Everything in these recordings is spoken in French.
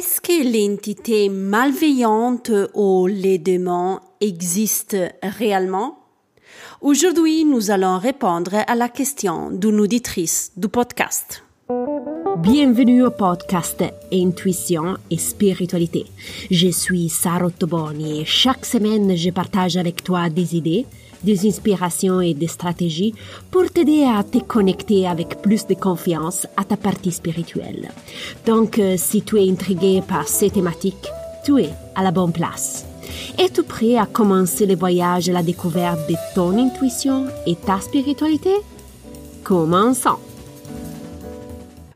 Est-ce que l'entité malveillante ou les démons existent réellement? Aujourd'hui, nous allons répondre à la question d'une auditrice du podcast. Bienvenue au podcast Intuition et Spiritualité. Je suis Sarah Toboni et chaque semaine je partage avec toi des idées, des inspirations et des stratégies pour t'aider à te connecter avec plus de confiance à ta partie spirituelle. Donc, euh, si tu es intrigué par ces thématiques, tu es à la bonne place. Es-tu prêt à commencer le voyage à la découverte de ton intuition et ta spiritualité? Commençons!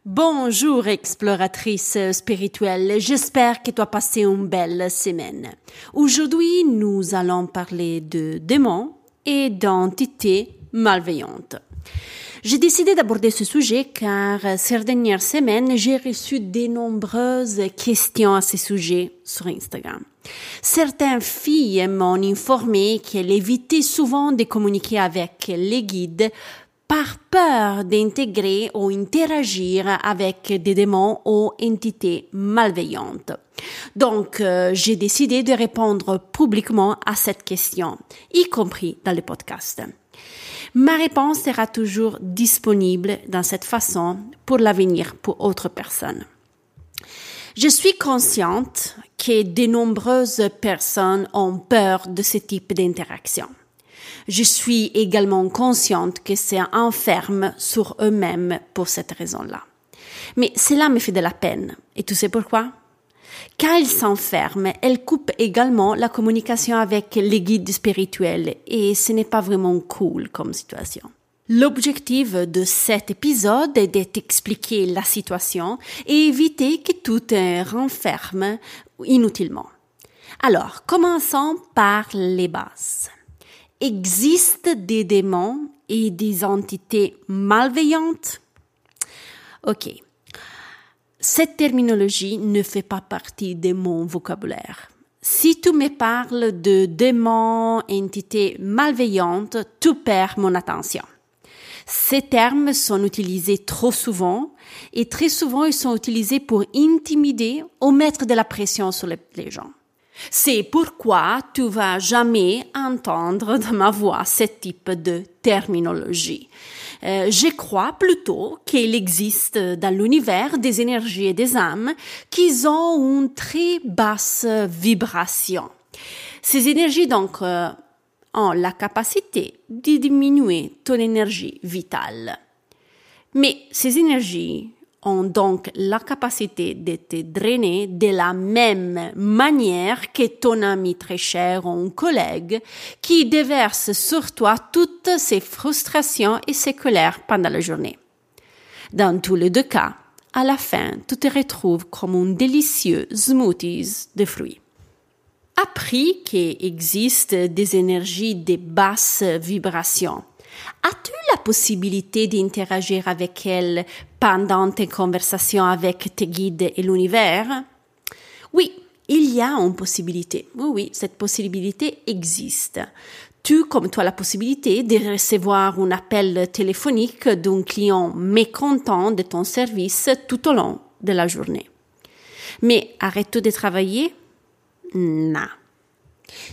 Bonjour exploratrice spirituelle, j'espère que tu as passé une belle semaine. Aujourd'hui, nous allons parler de démons et d'entités malveillantes. J'ai décidé d'aborder ce sujet car ces dernières semaines, j'ai reçu de nombreuses questions à ce sujet sur Instagram. Certaines filles m'ont informé qu'elles évitaient souvent de communiquer avec les guides par peur d'intégrer ou interagir avec des démons ou entités malveillantes. Donc, euh, j'ai décidé de répondre publiquement à cette question, y compris dans le podcast. Ma réponse sera toujours disponible dans cette façon pour l'avenir pour autres personnes. Je suis consciente que de nombreuses personnes ont peur de ce type d'interaction. Je suis également consciente que c'est enferme sur eux-mêmes pour cette raison-là. Mais cela me fait de la peine. Et tu sais pourquoi? Quand ils s'enferment, elles coupent également la communication avec les guides spirituels et ce n'est pas vraiment cool comme situation. L'objectif de cet épisode est d'expliquer la situation et éviter que tout renferme inutilement. Alors, commençons par les bases existe des démons et des entités malveillantes Ok. Cette terminologie ne fait pas partie de mon vocabulaire. Si tu me parles de démons, entités malveillantes, tu perds mon attention. Ces termes sont utilisés trop souvent et très souvent ils sont utilisés pour intimider ou mettre de la pression sur les gens. C'est pourquoi tu vas jamais entendre de ma voix ce type de terminologie. Euh, je crois plutôt qu'il existe dans l'univers des énergies et des âmes qui ont une très basse vibration. Ces énergies donc euh, ont la capacité de diminuer ton énergie vitale. Mais ces énergies ont donc la capacité de te drainer de la même manière que ton ami très cher ou un collègue qui déverse sur toi toutes ses frustrations et ses colères pendant la journée. Dans tous les deux cas, à la fin, tu te retrouves comme un délicieux smoothies de fruits. Appris qu'il existe des énergies de basse vibration, As-tu possibilité d'interagir avec elle pendant tes conversations avec tes guides et l'univers? Oui, il y a une possibilité. Oui, oui, cette possibilité existe. Tu, comme as la possibilité de recevoir un appel téléphonique d'un client mécontent de ton service tout au long de la journée. Mais arrête de travailler? Non.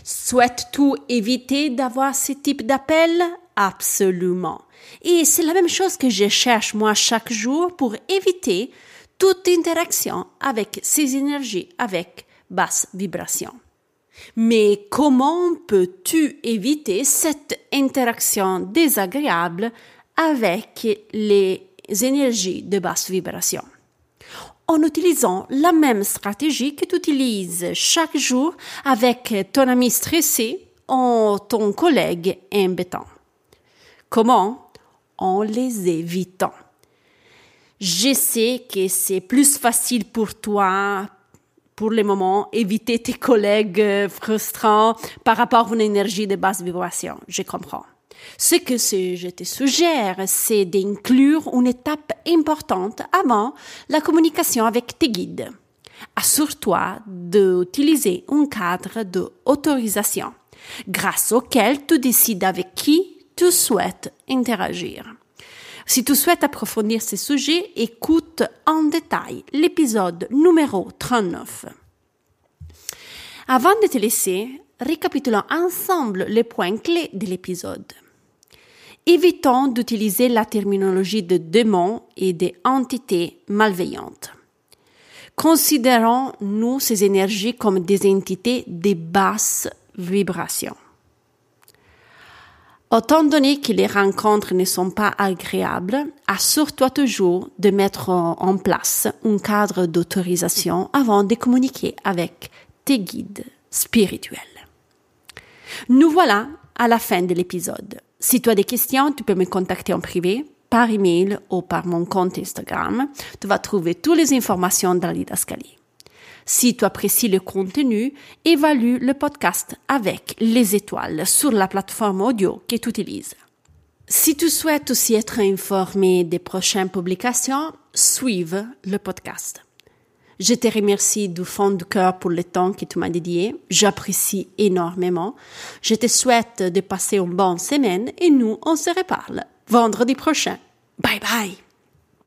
Souhaites-tu éviter d'avoir ce type d'appel? Absolument. Et c'est la même chose que je cherche moi chaque jour pour éviter toute interaction avec ces énergies avec basse vibration. Mais comment peux-tu éviter cette interaction désagréable avec les énergies de basse vibration? En utilisant la même stratégie que tu utilises chaque jour avec ton ami stressé ou ton collègue embêtant. Comment? En les évitant. Je sais que c'est plus facile pour toi, pour le moment, éviter tes collègues frustrants par rapport à une énergie de basse vibration. Je comprends. Ce que je te suggère, c'est d'inclure une étape importante avant la communication avec tes guides. Assure-toi d'utiliser un cadre d'autorisation grâce auquel tu décides avec qui tu souhaites interagir. Si tu souhaites approfondir ces sujets, écoute en détail l'épisode numéro 39. Avant de te laisser, récapitulons ensemble les points clés de l'épisode. Évitons d'utiliser la terminologie de démons et des entités malveillantes. Considérons-nous ces énergies comme des entités de basse vibration. Autant donné que les rencontres ne sont pas agréables, assure-toi toujours de mettre en place un cadre d'autorisation avant de communiquer avec tes guides spirituels. Nous voilà à la fin de l'épisode. Si tu as des questions, tu peux me contacter en privé, par email ou par mon compte Instagram. Tu vas trouver toutes les informations dans l'idascalie. Si tu apprécies le contenu, évalue le podcast avec les étoiles sur la plateforme audio que tu utilises. Si tu souhaites aussi être informé des prochaines publications, suive le podcast. Je te remercie du fond du cœur pour le temps que tu m'as dédié. J'apprécie énormément. Je te souhaite de passer une bonne semaine et nous, on se reparle vendredi prochain. Bye bye!